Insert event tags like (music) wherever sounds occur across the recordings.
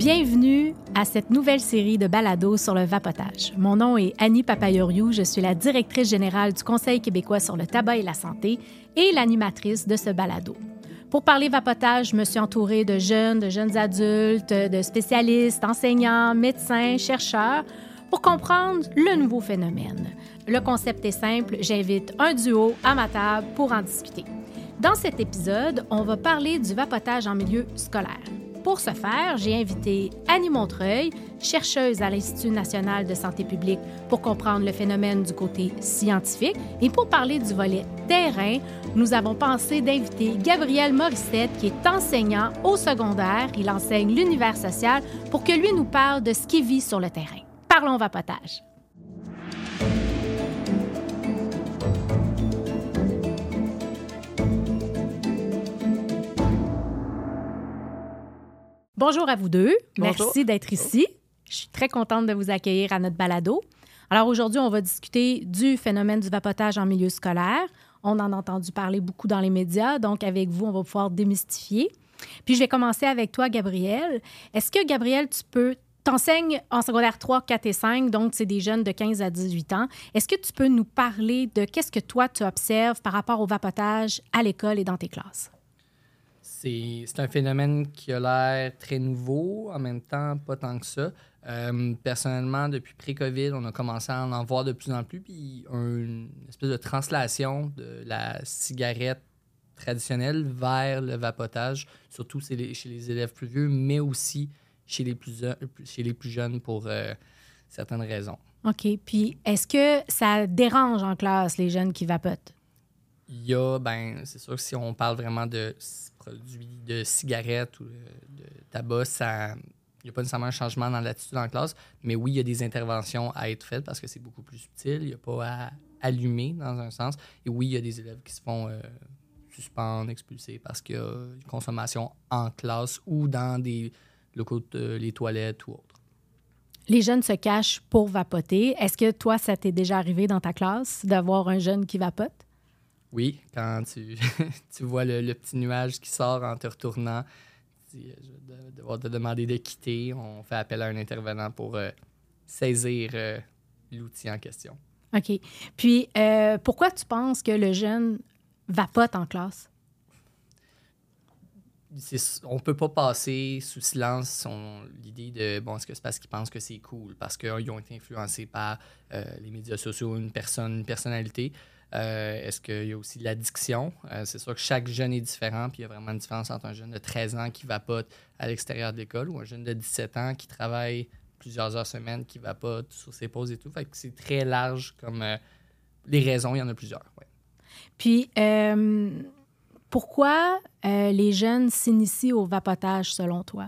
Bienvenue à cette nouvelle série de balados sur le vapotage. Mon nom est Annie Papayoriou, je suis la directrice générale du Conseil québécois sur le tabac et la santé et l'animatrice de ce balado. Pour parler vapotage, je me suis entourée de jeunes, de jeunes adultes, de spécialistes, enseignants, médecins, chercheurs pour comprendre le nouveau phénomène. Le concept est simple, j'invite un duo à ma table pour en discuter. Dans cet épisode, on va parler du vapotage en milieu scolaire. Pour ce faire, j'ai invité Annie Montreuil, chercheuse à l'Institut national de santé publique, pour comprendre le phénomène du côté scientifique. Et pour parler du volet terrain, nous avons pensé d'inviter Gabriel Morissette, qui est enseignant au secondaire. Il enseigne l'univers social pour que lui nous parle de ce qu'il vit sur le terrain. Parlons vapotage. Bonjour à vous deux. Merci d'être ici. Je suis très contente de vous accueillir à notre balado. Alors aujourd'hui, on va discuter du phénomène du vapotage en milieu scolaire. On en a entendu parler beaucoup dans les médias, donc avec vous, on va pouvoir démystifier. Puis je vais commencer avec toi, Gabriel. Est-ce que, Gabriel, tu peux T'enseignes en secondaire 3, 4 et 5, donc c'est des jeunes de 15 à 18 ans. Est-ce que tu peux nous parler de qu'est-ce que toi tu observes par rapport au vapotage à l'école et dans tes classes? C'est un phénomène qui a l'air très nouveau, en même temps pas tant que ça. Euh, personnellement, depuis pré-COVID, on a commencé à en voir de plus en plus, puis une espèce de translation de la cigarette traditionnelle vers le vapotage, surtout chez les élèves plus vieux, mais aussi chez les plus, chez les plus jeunes pour euh, certaines raisons. OK. Puis, est-ce que ça dérange en classe les jeunes qui vapotent? Il y a, ben, c'est sûr que si on parle vraiment de produits de cigarettes ou de, tabac, ça, il n'y a pas nécessairement un changement dans l'attitude en classe, mais oui, il y a des interventions à être faites parce que c'est beaucoup plus subtil. Il n'y a pas à allumer dans un sens. Et oui, il y a des élèves qui se font euh, suspendre, expulser parce qu'il y a une consommation en classe ou dans des locaux, de, les toilettes ou autres. Les jeunes se cachent pour vapoter. Est-ce que toi, ça t'est déjà arrivé dans ta classe d'avoir un jeune qui vapote? Oui, quand tu, (laughs) tu vois le, petit nuage qui sort en te retournant, tu de, devoir te demander de quitter, on fait appel à un intervenant pour euh, saisir euh, l'outil en question. OK. Puis, euh, pourquoi tu penses que le jeune vapote en classe? on peut pas passer sous silence l'idée de bon est-ce que c'est parce qu'ils pensent que c'est cool? Parce qu'ils ont été influencés par les médias sociaux une personne une personnalité euh, est-ce qu'il y a aussi l'addiction? Euh, c'est sûr que chaque jeune est différent, puis il y a vraiment une différence entre un jeune de 13 ans qui vapote à l'extérieur de l'école ou un jeune de 17 ans qui travaille plusieurs heures semaine, qui vapote sur ses pauses et tout. Fait c'est très large comme euh, les raisons, il y en a plusieurs. Puis, pourquoi les jeunes s'initient au vapotage selon toi?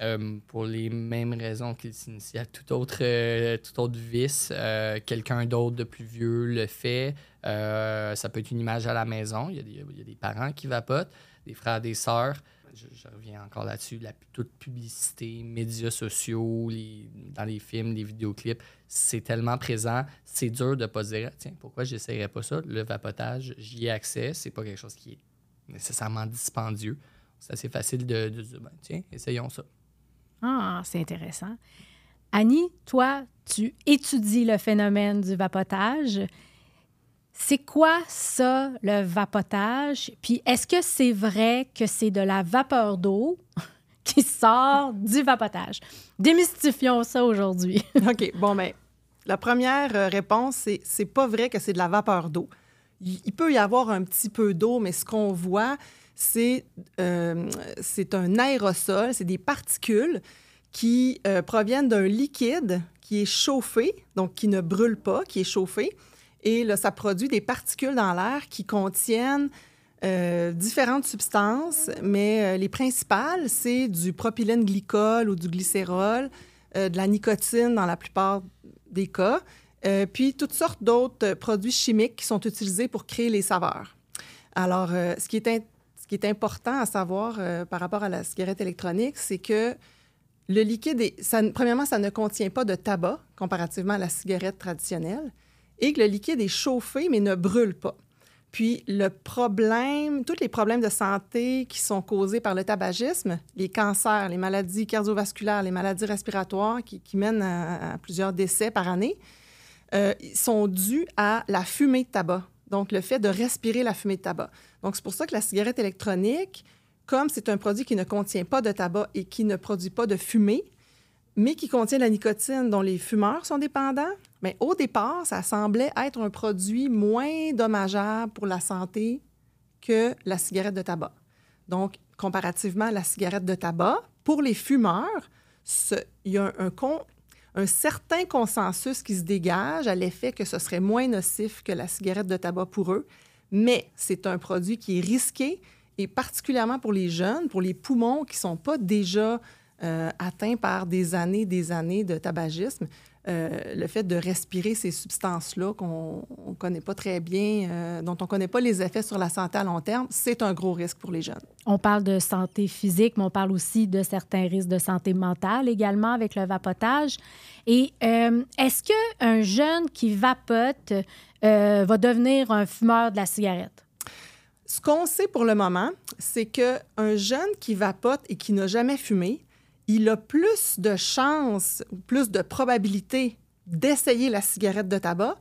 Euh, pour les mêmes raisons qu'il s'initie à tout autre, euh, tout autre vice. Euh, quelqu'un d'autre de plus vieux le fait. ça peut être une image à la maison. Il y a des, parents qui vapotent, des frères, des sœurs. Je, reviens encore là-dessus. La, toute publicité, médias sociaux, dans les films, les vidéoclips, c'est tellement présent. C'est dur de ne pas se dire tiens, pourquoi j'essayerais pas ça? Le vapotage, j'y ai accès. C'est pas quelque chose qui est nécessairement dispendieux. C'est assez facile de, de dire ben, tiens, essayons ça. Ah, c'est intéressant. Annie, toi, tu étudies le phénomène du vapotage. C'est quoi ça, le vapotage? Puis est-ce que c'est vrai que c'est de la vapeur d'eau (laughs) qui sort du vapotage? Démystifions ça aujourd'hui. (laughs) OK, bon, mais ben, la première euh, réponse, c'est c'est pas vrai que c'est de la vapeur d'eau. Il peut y avoir un petit peu d'eau, mais ce qu'on voit, euh, c'est un aérosol, c'est des particules qui euh, proviennent d'un liquide qui est chauffé, donc qui ne brûle pas, qui est chauffé. Et là, ça produit des particules dans l'air qui contiennent euh, différentes substances, mais les principales, c'est du propylène glycol ou du glycérol, de la nicotine dans la plupart des cas, puis toutes sortes d'autres produits chimiques qui sont utilisés pour créer les saveurs. Alors, ce qui est ce qui est important à savoir euh, par rapport à la cigarette électronique, c'est que le liquide, premièrement, ça ne contient pas de tabac comparativement à la cigarette traditionnelle, et que le liquide est chauffé mais ne brûle pas. Puis le problème, tous les problèmes de santé qui sont causés par le tabagisme, les cancers, les maladies cardiovasculaires, les maladies respiratoires qui, mènent à, plusieurs décès par année, euh, sont dus à la fumée de tabac. Donc, le fait de respirer la fumée de tabac. Donc, c'est pour ça que la cigarette électronique, comme c'est un produit qui ne contient pas de tabac et qui ne produit pas de fumée, mais qui contient la nicotine dont les fumeurs sont dépendants, mais au départ, ça semblait être un produit moins dommageable pour la santé que la cigarette de tabac. Donc, comparativement à la cigarette de tabac, pour les fumeurs, il y a un, un, certain consensus qui se dégage à l'effet que ce serait moins nocif que la cigarette de tabac pour eux, mais c'est un produit qui est risqué et particulièrement pour les jeunes, pour les poumons qui ne sont pas déjà euh, atteint par des années, des années de tabagisme. Euh, le fait de respirer ces substances-là qu'on ne connaît pas très bien, euh, dont on ne connaît pas les effets sur la santé à long terme, c'est un gros risque pour les jeunes. On parle de santé physique, mais on parle aussi de certains risques de santé mentale également avec le vapotage. Et est-ce qu'un jeune qui vapote va devenir un fumeur de la cigarette? Ce qu'on sait pour le moment, c'est qu'un jeune qui vapote et qui n'a jamais fumé il a plus de chances, plus de probabilité d'essayer la cigarette de tabac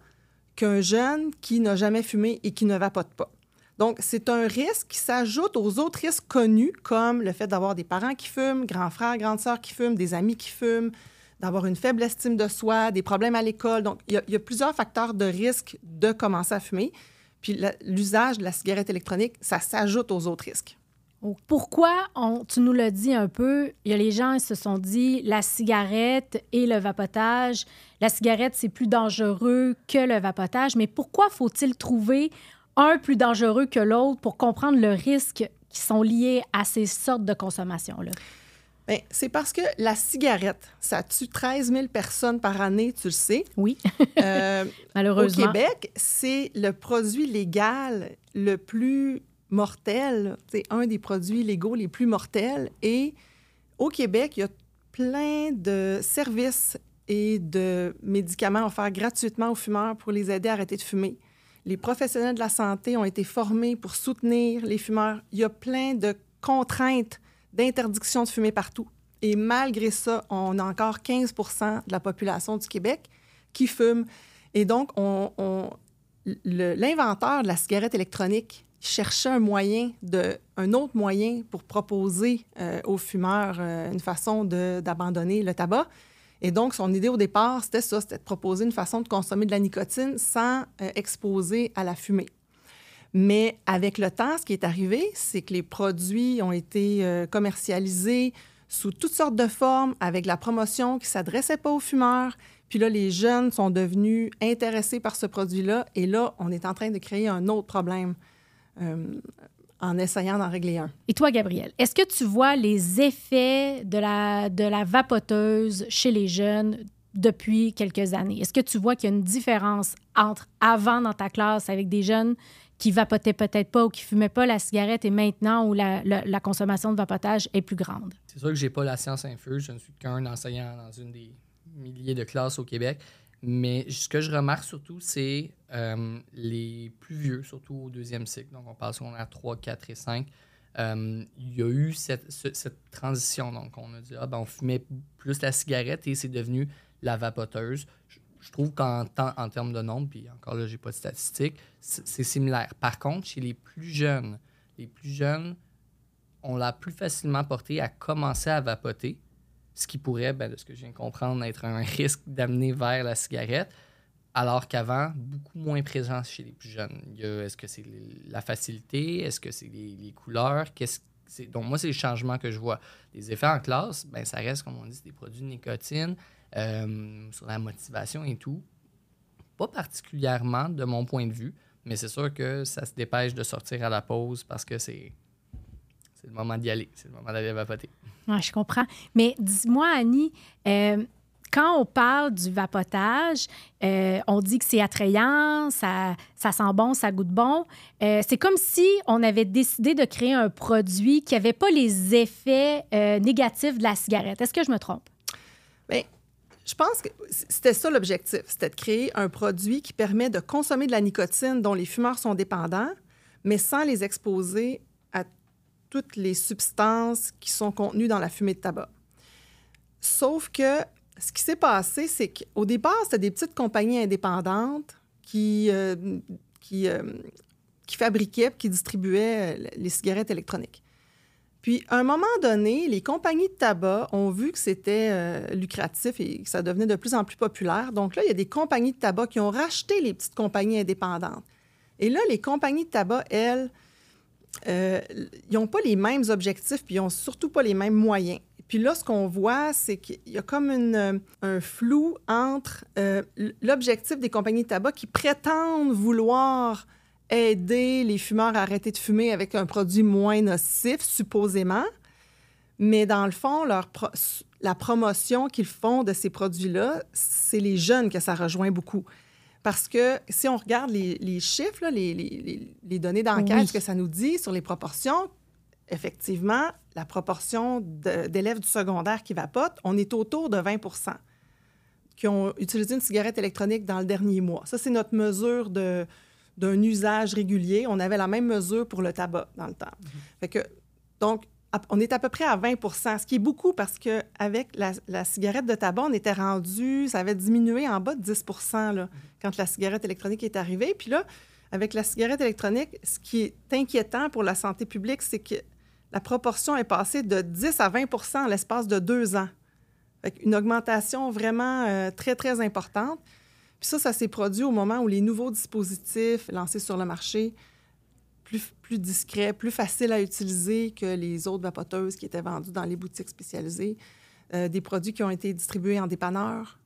qu'un jeune qui n'a jamais fumé et qui ne vapote pas. Donc, c'est un risque qui s'ajoute aux autres risques connus, comme le fait d'avoir des parents qui fument, grands frères, grandes sœurs qui fument, des amis qui fument, d'avoir une faible estime de soi, des problèmes à l'école. Donc, il y, a, plusieurs facteurs de risque de commencer à fumer. Puis l'usage de la cigarette électronique, ça s'ajoute aux autres risques. Pourquoi, tu nous l'as dit un peu, il y a les gens qui se sont dit la cigarette et le vapotage, la cigarette c'est plus dangereux que le vapotage, mais pourquoi faut-il trouver un plus dangereux que l'autre pour comprendre le risque qui sont liés à ces sortes de consommation-là? Bien, c'est parce que la cigarette, ça tue 13 000 personnes par année, tu le sais. Oui. (laughs) euh, Malheureusement. Au Québec, c'est le produit légal le plus mortel, c'est un des produits légaux les plus mortels. Et au Québec, il y a plein de services et de médicaments offerts gratuitement aux fumeurs pour les aider à arrêter de fumer. Les professionnels de la santé ont été formés pour soutenir les fumeurs. Il y a plein de contraintes d'interdiction de fumer partout. Et malgré ça, on a encore 15% de la population du Québec qui fume. Et donc, on, l'inventeur de la cigarette électronique cherchait un moyen, de, un autre moyen pour proposer euh, aux fumeurs euh, une façon d'abandonner le tabac. Et donc, son idée au départ, c'était ça, c'était de proposer une façon de consommer de la nicotine sans euh, exposer à la fumée. Mais avec le temps, ce qui est arrivé, c'est que les produits ont été commercialisés sous toutes sortes de formes, avec la promotion qui ne s'adressait pas aux fumeurs. Puis là, les jeunes sont devenus intéressés par ce produit-là. Et là, on est en train de créer un autre problème. Euh, en essayant d'en régler un. Et toi, Gabriel, est-ce que tu vois les effets de la, de la vapoteuse chez les jeunes depuis quelques années? Est-ce que tu vois qu'il y a une différence entre avant dans ta classe avec des jeunes qui vapotaient peut-être pas ou qui fumaient pas la cigarette et maintenant où la, la, consommation de vapotage est plus grande? C'est sûr que j'ai pas la science infuse. Je ne suis qu'un enseignant dans une des milliers de classes au Québec. Mais ce que je remarque surtout, c'est euh, les plus vieux, surtout au deuxième cycle. Donc, on parle a 3, 4 et 5. Euh, il y a eu cette, transition. Donc, on a dit, ah, ben, on fumait plus la cigarette et c'est devenu la vapoteuse. Je, trouve qu'en en termes de nombre, puis encore là, j'ai pas de statistiques, c'est similaire. Par contre, chez les plus jeunes, les plus jeunes, on l'a plus facilement porté à commencer à vapoter ce qui pourrait, ben, de ce que je viens de comprendre, être un (laughs) risque d'amener vers la cigarette, alors qu'avant, beaucoup moins présent chez les plus jeunes. Est-ce que c'est la facilité? Est-ce que c'est les, couleurs? Qu'est-ce donc, moi, c'est le changement que je vois. Les effets en classe, ben, ça reste, comme on dit, des produits de nicotine, euh, sur la motivation et tout. Pas particulièrement de mon point de vue, mais c'est sûr que ça se dépêche de sortir à la pause parce que c'est le moment d'y aller. C'est le moment d'aller vapoter. Ouais, je comprends. Mais dis-moi, Annie, euh, quand on parle du vapotage, euh, on dit que c'est attrayant, ça, ça sent bon, ça goûte bon. Euh, c'est comme si on avait décidé de créer un produit qui n'avait pas les effets négatifs de la cigarette. Est-ce que je me trompe? Bien, Je pense que c'était ça l'objectif, c'était de créer un produit qui permet de consommer de la nicotine dont les fumeurs sont dépendants, mais sans les exposer à toutes les substances qui sont contenues dans la fumée de tabac. Sauf que ce qui s'est passé, c'est qu'au départ, c'était des petites compagnies indépendantes qui, euh, qui, euh, qui fabriquaient, qui distribuaient euh, les cigarettes électroniques. Puis, à un moment donné, les compagnies de tabac ont vu que c'était euh, lucratif et que ça devenait de plus en plus populaire. Donc là, il y a des compagnies de tabac qui ont racheté les petites compagnies indépendantes. Et là, les compagnies de tabac, elles, euh, ils n'ont pas les mêmes objectifs, puis ils n'ont surtout pas les mêmes moyens. Puis là, ce qu'on voit, c'est qu'il y a comme une, un flou entre euh, l'objectif des compagnies de tabac qui prétendent vouloir aider les fumeurs à arrêter de fumer avec un produit moins nocif, supposément. Mais dans le fond, la promotion qu'ils font de ces produits-là, c'est les jeunes que ça rejoint beaucoup. Parce que si on regarde les, chiffres, les, les, les, données d'enquête, ce que ça nous dit sur les proportions, effectivement, la proportion d'élèves du secondaire qui vapotent, on est autour de 20% qui ont utilisé une cigarette électronique dans le dernier mois. Ça, c'est notre mesure d'un usage régulier. On avait la même mesure pour le tabac dans le temps. Mhm. Fait que, donc, on est à peu près à 20 ce qui est beaucoup parce qu'avec la, la cigarette de tabac, on était rendu, ça avait diminué en bas de 10 là, quand la cigarette électronique est arrivée. Puis là, avec la cigarette électronique, ce qui est inquiétant pour la santé publique, c'est que la proportion est passée de 10 à 20% en l'espace de deux ans. une augmentation vraiment euh, très, très importante. Puis ça, ça s'est produit au moment où les nouveaux dispositifs lancés sur le marché, plus, plus discrets, plus faciles à utiliser que les autres vapoteuses qui étaient vendues dans les boutiques spécialisées, euh, des produits qui ont été distribués en dépanneurs,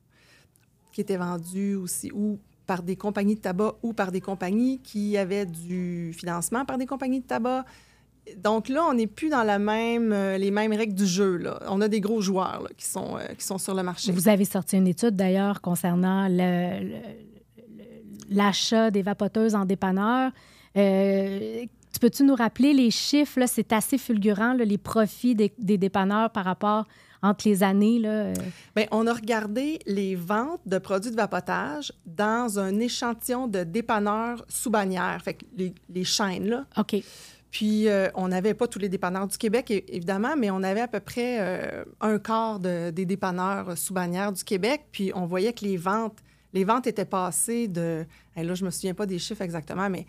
qui étaient vendus aussi ou par des compagnies de tabac ou par des compagnies qui avaient du financement par des compagnies de tabac. Donc là, on n'est plus dans euh, les mêmes règles du jeu. On a des gros joueurs qui, sont, euh, qui sont sur le marché. Vous avez sorti une étude d'ailleurs concernant l'achat des vapoteuses en dépanneur. Euh, peux-tu nous rappeler les chiffres? C'est assez fulgurant, les profits des, des, dépanneurs par rapport entre les années. Là. Bien, on a regardé les ventes de produits de vapotage dans un échantillon de dépanneurs sous bannière, fait les, les chaînes. Là. OK. Puis, euh, on n'avait pas tous les dépanneurs du Québec, évidemment, mais on avait à peu près euh, un quart des dépanneurs sous bannière du Québec. Puis, on voyait que les ventes, les ventes étaient passées de... là, je ne me souviens pas des chiffres exactement, mais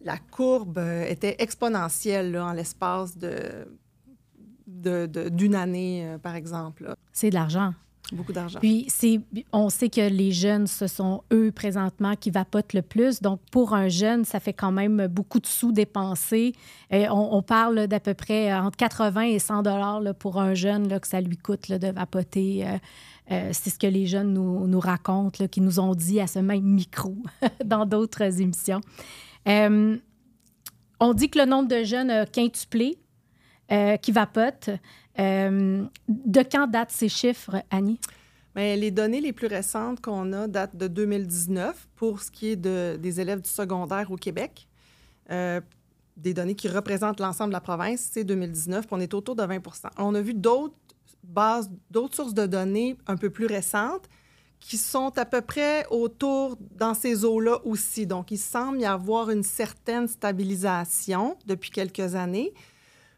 la courbe euh, était exponentielle en l'espace d'une année, par exemple. C'est de l'argent. Beaucoup d'argent. Puis, on sait que les jeunes, ce sont eux présentement qui vapotent le plus. Donc, pour un jeune, ça fait quand même beaucoup de sous dépensés. Et on, parle d'à peu près entre 80 et 100 dollars pour un jeune que ça lui coûte de vapoter. Euh, euh, c'est ce que les jeunes nous, racontent, qui nous ont dit à ce même micro (laughs) dans d'autres émissions. Euh, on dit que le nombre de jeunes a quintuplé qui vapotent. Euh, de quand datent ces chiffres, Annie? Bien, les données les plus récentes qu'on a datent de 2019 pour ce qui est de, des élèves du secondaire au Québec. Euh, des données qui représentent l'ensemble de la province, c'est 2019, puis on est autour de 20% On a vu d'autres bases, d'autres sources de données un peu plus récentes qui sont à peu près autour dans ces eaux-là aussi. Donc, il semble y avoir une certaine stabilisation depuis quelques années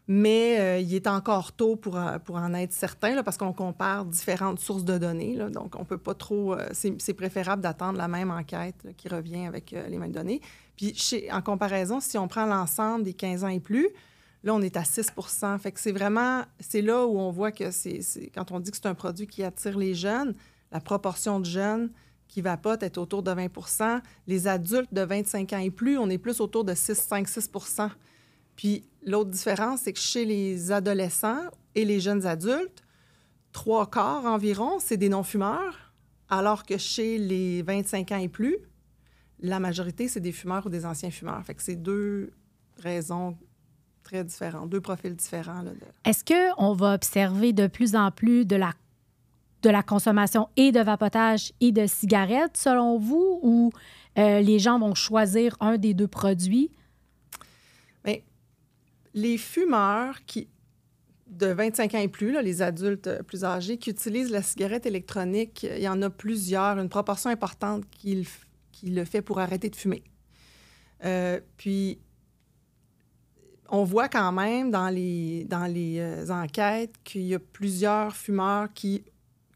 mais euh, il est encore tôt pour, euh, pour en être certain, parce qu'on compare différentes sources de données. Donc, on peut pas trop... Euh, c'est préférable d'attendre la même enquête qui revient avec les mêmes données. Puis, en comparaison, si on prend l'ensemble des 15 ans et plus, là, on est à 6 Fait que c'est vraiment... C'est là où on voit que c'est... Quand on dit que c'est un produit qui attire les jeunes, la proportion de jeunes qui vapotent est autour de 20% Les adultes de 25 ans et plus, on est plus autour de 6, 5, 6% puis l'autre différence, c'est que chez les adolescents et les jeunes adultes, trois quarts environ, c'est des non-fumeurs, alors que chez les 25 ans et plus, la majorité, c'est des fumeurs ou des anciens fumeurs. C'est deux raisons très différentes, deux profils différents. Est-ce qu'on va observer de plus en plus de la, de la consommation et de vapotage et de cigarettes, selon vous, ou euh, les gens vont choisir un des deux produits? Les fumeurs qui de 25 ans et plus, les adultes plus âgés, qui utilisent la cigarette électronique, il y en a plusieurs, une proportion importante qui, le fait pour arrêter de fumer. Euh, puis, on voit quand même dans les, euh, enquêtes qu'il y a plusieurs fumeurs qui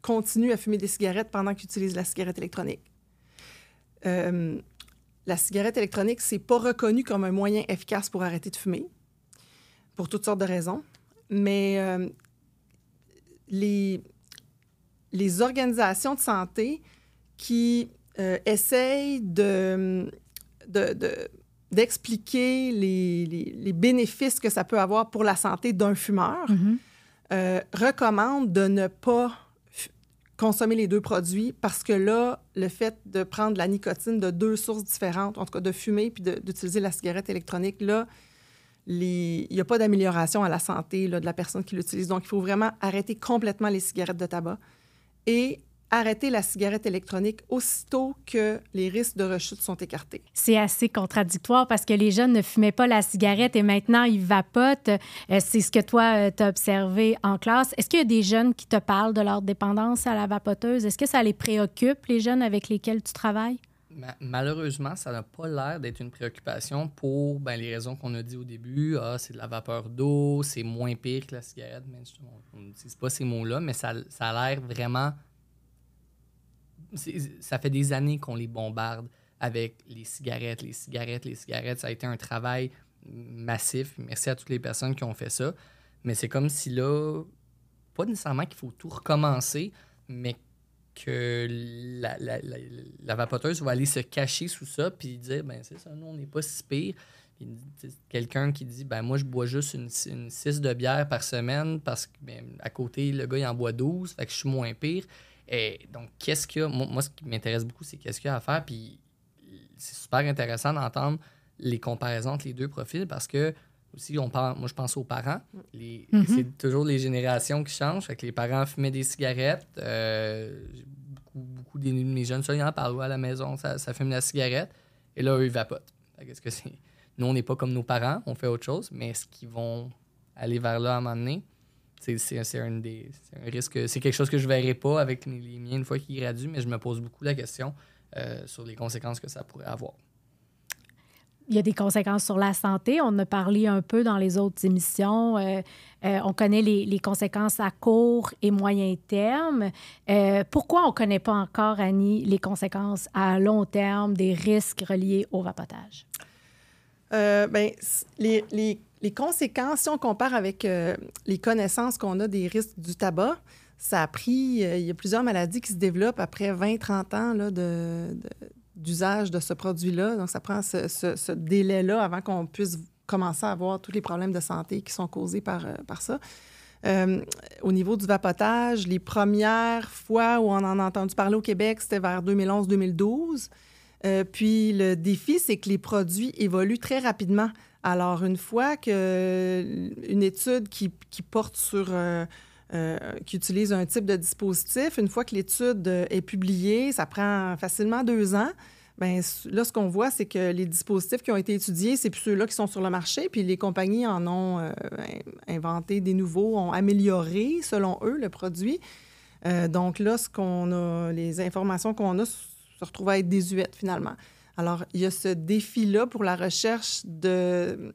continuent à fumer des cigarettes pendant qu'ils utilisent la cigarette électronique. Euh, la cigarette électronique, c'est pas reconnu comme un moyen efficace pour arrêter de fumer, pour toutes sortes de raisons. Mais euh, les, les organisations de santé qui euh, essayent de, d'expliquer les, les, bénéfices que ça peut avoir pour la santé d'un fumeur, mm-hmm. euh, recommandent de ne pas consommer les deux produits parce que là, le fait de prendre la nicotine de deux sources différentes, en tout cas de fumer puis d'utiliser la cigarette électronique, là, il n'y a pas d'amélioration à la santé de la personne qui l'utilise. Donc, il faut vraiment arrêter complètement les cigarettes de tabac et arrêter la cigarette électronique aussitôt que les risques de rechute sont écartés. C'est assez contradictoire parce que les jeunes ne fumaient pas la cigarette et maintenant ils vapotent. Euh, c'est ce que toi, euh, tu as observé en classe. Est-ce qu'il y a des jeunes qui te parlent de leur dépendance à la vapoteuse? Est-ce que ça les préoccupe, les jeunes avec lesquels tu travailles? Malheureusement, ça n'a pas l'air d'être une préoccupation pour ben, les raisons qu'on a dit au début. Ah, c'est de la vapeur d'eau, c'est moins pire que la cigarette. Mais on n'utilise pas ces mots-là, mais ça, ça a l'air vraiment ça fait des années qu'on les bombarde avec les cigarettes, les cigarettes, les cigarettes. Ça a été un travail massif. Merci à toutes les personnes qui ont fait ça. Mais c'est comme si là, pas nécessairement qu'il faut tout recommencer, mais que la, la, vapoteuse va aller se cacher sous ça puis dire ben c'est ça, nous, on n'est pas si pire. Quelqu'un qui dit ben moi, je bois juste une, une 6 de bière par semaine parce que ben, à côté, le gars, il en boit 12, fait que je suis moins pire. Et donc, qu'est-ce qu'il y a? Moi, ce qui m'intéresse beaucoup, c'est qu'est-ce qu'il y a à faire. Puis, c'est super intéressant d'entendre les comparaisons entre les deux profils parce que, aussi, on parle, moi, je pense aux parents. Mm-hmm. C'est toujours les générations qui changent. Fait que les parents fumaient des cigarettes. Euh, beaucoup, beaucoup de mes jeunes soignants parlent à la maison, ça, ça fume la cigarette. Et là, eux, ils vapotent. Qu'est-ce que c'est? Nous, on n'est pas comme nos parents, on fait autre chose, mais est-ce qu'ils vont aller vers là à un moment donné? c'est un, des, un risque. C'est quelque chose que je ne verrai pas avec les, miens une fois qu'ils graduent, mais je me pose beaucoup la question euh, sur les conséquences que ça pourrait avoir. Il y a des conséquences sur la santé. On en a parlé un peu dans les autres émissions. Euh, euh, on connaît les, conséquences à court et moyen terme. pourquoi on ne connaît pas encore, Annie, les conséquences à long terme des risques reliés au vapotage? ben, les, les les conséquences, si on compare avec euh, les connaissances qu'on a des risques du tabac, ça a pris, euh, il y a plusieurs maladies qui se développent après 20-30 ans d'usage de, ce produit-là. Donc, ça prend ce, délai-là avant qu'on puisse commencer à avoir tous les problèmes de santé qui sont causés par, euh, par ça. au niveau du vapotage, les premières fois où on en a entendu parler au Québec, c'était vers 2011-2012. puis le défi, c'est que les produits évoluent très rapidement. Alors, une fois qu'une euh, étude qui, porte sur... Euh, euh, qui utilise un type de dispositif, une fois que l'étude est publiée, ça prend facilement deux ans. Bien, là, ce qu'on voit, c'est que les dispositifs qui ont été étudiés, c'est plus ceux-là qui sont sur le marché, puis les compagnies en ont inventé des nouveaux, ont amélioré, selon eux, le produit. donc là, ce qu'on a, les informations qu'on a se retrouvent à être désuètes, finalement. Alors, il y a ce défi-là pour la recherche de,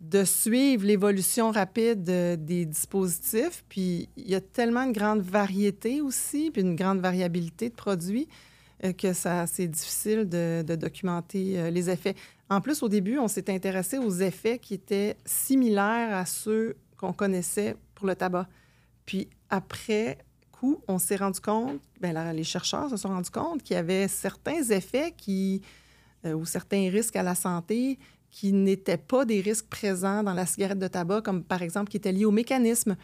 de suivre l'évolution rapide des dispositifs. Puis, il y a tellement de grande variété aussi, puis une grande variabilité de produits euh, que ça, c'est difficile de, documenter euh, les effets. En plus, au début, on s'est intéressé aux effets qui étaient similaires à ceux qu'on connaissait pour le tabac. Puis après coup, on s'est rendu compte, bien, les chercheurs se sont rendus compte qu'il y avait certains effets qui euh, ou certains risques à la santé qui n'étaient pas des risques présents dans la cigarette de tabac, comme par exemple qui étaient liés au mécanisme,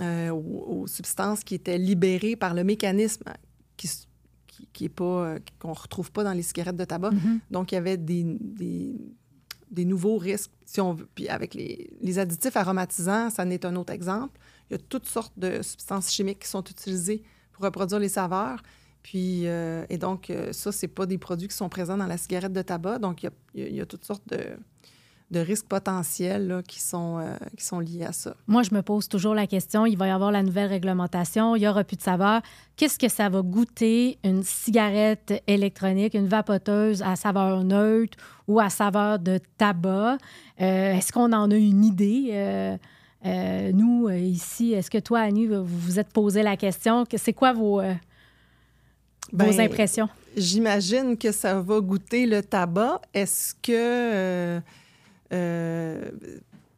euh, aux, substances qui étaient libérées par le mécanisme qui, qui, est pas euh, qu'on retrouve pas dans les cigarettes de tabac. Mm-hmm. Donc il y avait des, des, des, nouveaux risques. Si on Puis avec les, les additifs aromatisants, ça n'est un autre exemple. Il y a toutes sortes de substances chimiques qui sont utilisées pour reproduire les saveurs. Puis, euh, et donc, euh, ça, c'est pas des produits qui sont présents dans la cigarette de tabac. Donc, il y a, toutes sortes de, risques potentiels là, qui, sont, euh, qui sont liés à ça. Moi, je me pose toujours la question, il va y avoir la nouvelle réglementation, il n'y aura plus de saveur. Qu'est-ce que ça va goûter une cigarette électronique, une vapoteuse à saveur neutre ou à saveur de tabac? Est-ce qu'on en a une idée? Nous, ici, est-ce que toi, Annie, vous vous êtes posé la question? C'est quoi vos, vos Ben, impressions? J'imagine que ça va goûter le tabac. Est-ce que... Euh,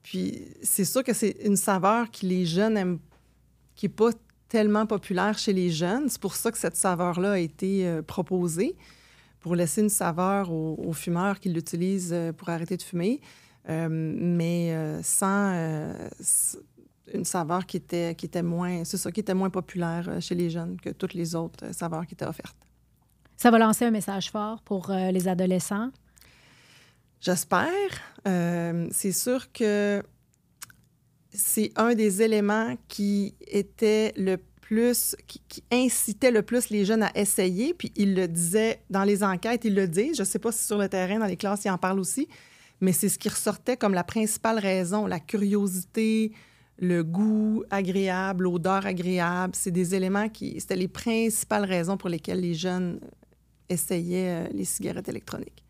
puis c'est sûr que c'est une saveur que les jeunes aiment, qui n'est pas tellement populaire chez les jeunes. C'est pour ça que cette saveur-là a été euh, proposée, pour laisser une saveur aux, fumeurs qui l'utilisent euh, pour arrêter de fumer, mais sans une saveur qui était, qui était moins, c'est ça, qui était moins populaire chez les jeunes que toutes les autres saveurs qui étaient offertes. Ça va lancer un message fort pour les adolescents? J'espère. Euh, c'est sûr que c'est un des éléments qui était le plus, qui, incitait le plus les jeunes à essayer. Puis il le disait dans les enquêtes, il le dit. Je ne sais pas si sur le terrain, dans les classes, il en parle aussi, mais c'est ce qui ressortait comme la principale raison, la curiosité, le goût agréable, l'odeur agréable. C'est des éléments qui, c'était les principales raisons pour lesquelles les jeunes essayaient euh, les cigarettes électroniques.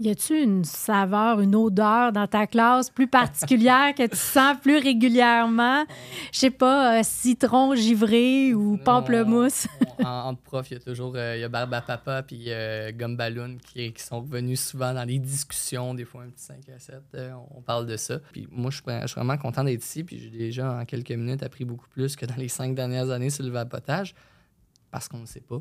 Y a-tu une saveur, une odeur dans ta classe plus particulière que tu sens plus régulièrement? Je sais pas, euh, citron givré ou pamplemousse? (laughs) en, prof, il y a toujours euh, y a Barbe à Papa puis euh, Gumballoon qui, qui, sont revenus souvent dans les discussions, des fois un petit 5 à 7, on parle de ça. Puis moi, je suis vraiment content d'être ici, puis j'ai déjà en quelques minutes appris beaucoup plus que dans les cinq dernières années sur le vapotage parce qu'on ne sait pas.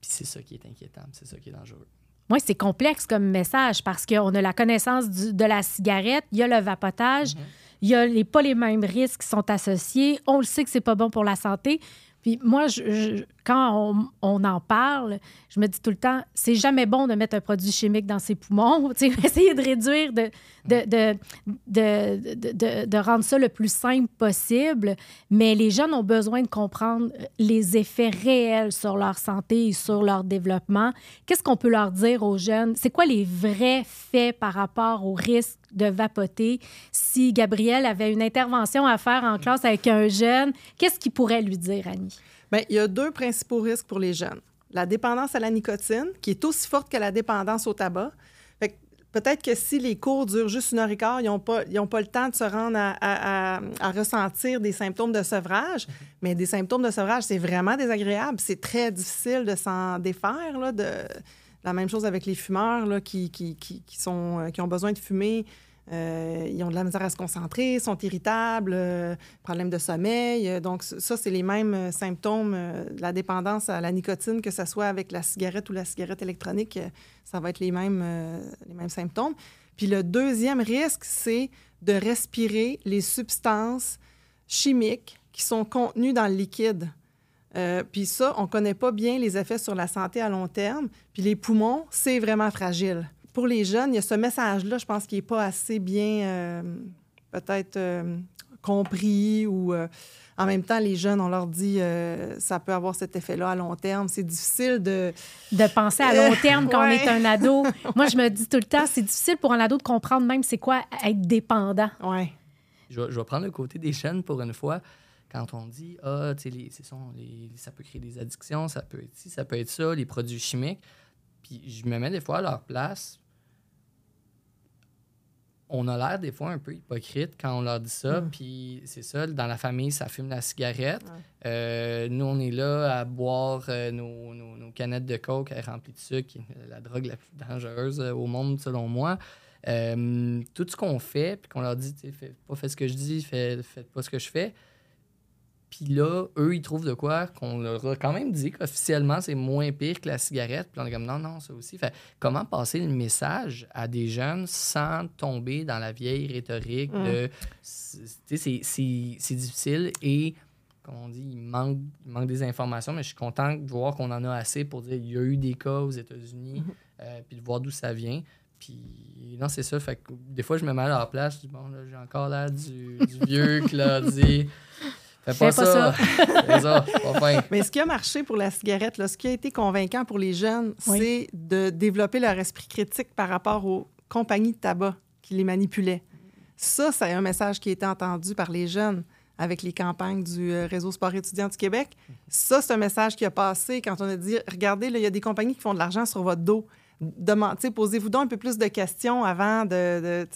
Puis c'est ça qui est inquiétant, c'est ça qui est dangereux. Moi, c'est complexe comme message parce qu'on a la connaissance de la cigarette, il y a le vapotage, mhm. il y a les, pas les mêmes risques qui sont associés. On le sait que c'est pas bon pour la santé. Puis moi, je, quand on, en parle, je me dis tout le temps, c'est jamais bon de mettre un produit chimique dans ses poumons. (laughs) essayer de réduire, de, de, de, de, rendre ça le plus simple possible. Mais les jeunes ont besoin de comprendre les effets réels sur leur santé et sur leur développement. Qu'est-ce qu'on peut leur dire aux jeunes? C'est quoi les vrais faits par rapport au risque de vapoter? Si Gabriel avait une intervention à faire en classe avec un jeune, qu'est-ce qu'il pourrait lui dire, Annie? Bien, il y a deux principaux risques pour les jeunes. La dépendance à la nicotine, qui est aussi forte que la dépendance au tabac. peut-être que si les cours durent juste une heure et quart, ils n'ont pas, pas le temps de se rendre à, ressentir des symptômes de sevrage. Mais des symptômes de sevrage, c'est vraiment désagréable. C'est très difficile de s'en défaire. Là, de... La même chose avec les fumeurs là, qui, qui, qui, sont, euh, qui ont besoin de fumer euh, ils ont de la misère à se concentrer, sont irritables, euh, problèmes de sommeil. Euh, donc, ça, c'est les mêmes symptômes de la dépendance à la nicotine, que ce soit avec la cigarette ou la cigarette électronique. ça va être les mêmes, les mêmes symptômes. Puis le deuxième risque, c'est de respirer les substances chimiques qui sont contenues dans le liquide. puis ça, on ne connaît pas bien les effets sur la santé à long terme. Puis les poumons, c'est vraiment fragile pour les jeunes, il y a ce message-là, je pense, qui n'est pas assez bien, euh, peut-être, euh, compris ou. Euh, en même temps, les jeunes, on leur dit ça peut avoir cet effet-là à long terme. C'est difficile de... De penser à long terme quand on est un ado. (laughs) Moi, je me dis tout le temps, c'est difficile pour un ado de comprendre même c'est quoi être dépendant. Oui. Je, vais prendre le côté des jeunes pour une fois. Quand on dit, ah, tu sais, ça peut créer des addictions, ça peut être ci, ça peut être ça, les produits chimiques. Puis je me mets des fois à leur place on a l'air des fois un peu hypocrite quand on leur dit ça. Mm. Puis c'est ça, dans la famille, ça fume la cigarette. Euh, nous, on est là à boire euh, nos, canettes de coke remplies de sucre, qui est la drogue la plus dangereuse euh, au monde, selon moi. tout ce qu'on fait, puis qu'on leur dit, fais pas fais ce que je dis, faites pas ce que je fais, puis là, eux, ils trouvent de quoi qu'on leur a quand même dit qu'officiellement, c'est moins pire que la cigarette. Puis on est comme non, non, ça aussi. Fait comment passer le message à des jeunes sans tomber dans la vieille rhétorique de. Tu sais, c'est difficile et, comme on dit, il manque, manque des informations, mais je suis content de voir qu'on en a assez pour dire il y a eu des cas aux États-Unis, mm-hmm. euh, puis de voir d'où ça vient. Puis, non, c'est ça. Fait que des fois, je me mets à leur place. Je dis, bon, là, j'ai encore l'air du, du vieux Claudie. Fais pas, ça. (laughs) Mais ce qui a marché pour la cigarette, là, ce qui a été convaincant pour les jeunes, c'est de développer leur esprit critique par rapport aux compagnies de tabac qui les manipulaient. Ça, c'est un message qui a été entendu par les jeunes avec les campagnes du euh, Réseau sport étudiant du Québec. Ça, c'est un message qui a passé quand on a dit, regardez, il y a des compagnies qui font de l'argent sur votre dos. Posez-vous donc un peu plus de questions avant de,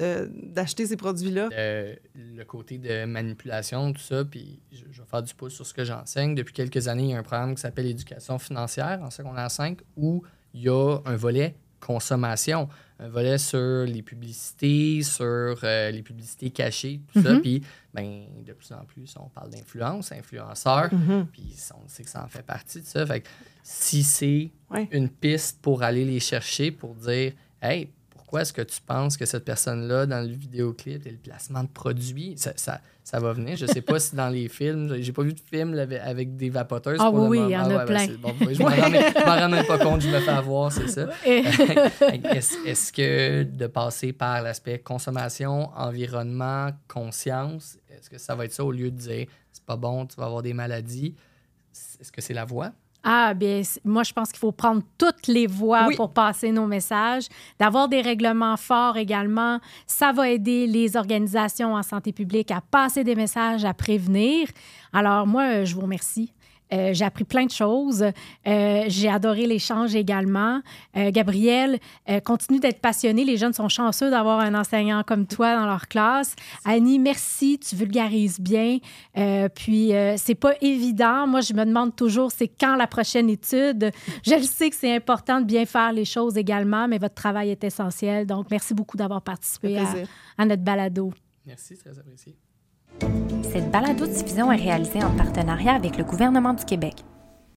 d'acheter ces produits-là. le côté de manipulation, tout ça, puis je, vais faire du pouce sur ce que j'enseigne. Depuis quelques années, il y a un programme qui s'appelle Éducation financière en secondaire 5 où il y a un volet consommation, un volet sur les publicités, sur euh, les publicités cachées, tout ça. Mm-hmm. Puis, ben, de plus en plus, on parle d'influence, influenceurs, mm-hmm. puis on sait que ça en fait partie de ça. Fait que si c'est une piste pour aller les chercher, pour dire, hey, pourquoi est-ce que tu penses que cette personne-là, dans le vidéoclip et le placement de produits, ça, ça, va venir? Je ne sais pas si dans les films, j'ai pas vu de film avec, des vapoteuses. Ah oui, il y en a plein. bon, je ne m'en rends même pas compte, je me fais avoir, c'est ça. (laughs) est-ce que de passer par l'aspect consommation, environnement, conscience, est-ce que ça va être ça au lieu de dire c'est pas bon, tu vas avoir des maladies? Est-ce que c'est la voie? Ah, bien, moi, je pense qu'il faut prendre toutes les voies pour passer nos messages, d'avoir des règlements forts également. Ça va aider les organisations en santé publique à passer des messages, à prévenir. Alors, moi, je vous remercie. Euh, j'ai appris plein de choses. Euh, j'ai adoré l'échange également. Euh, Gabriel, continue d'être passionné. Les jeunes sont chanceux d'avoir un enseignant comme toi dans leur classe. Annie, merci. Tu vulgarises bien. puis, c'est pas évident. Moi, je me demande toujours, c'est quand la prochaine étude? Je le sais que c'est important de bien faire les choses également, mais votre travail est essentiel. Donc, merci beaucoup d'avoir participé à, à, notre balado. Merci, très apprécié. Cette balado-diffusion est réalisée en partenariat avec le gouvernement du Québec.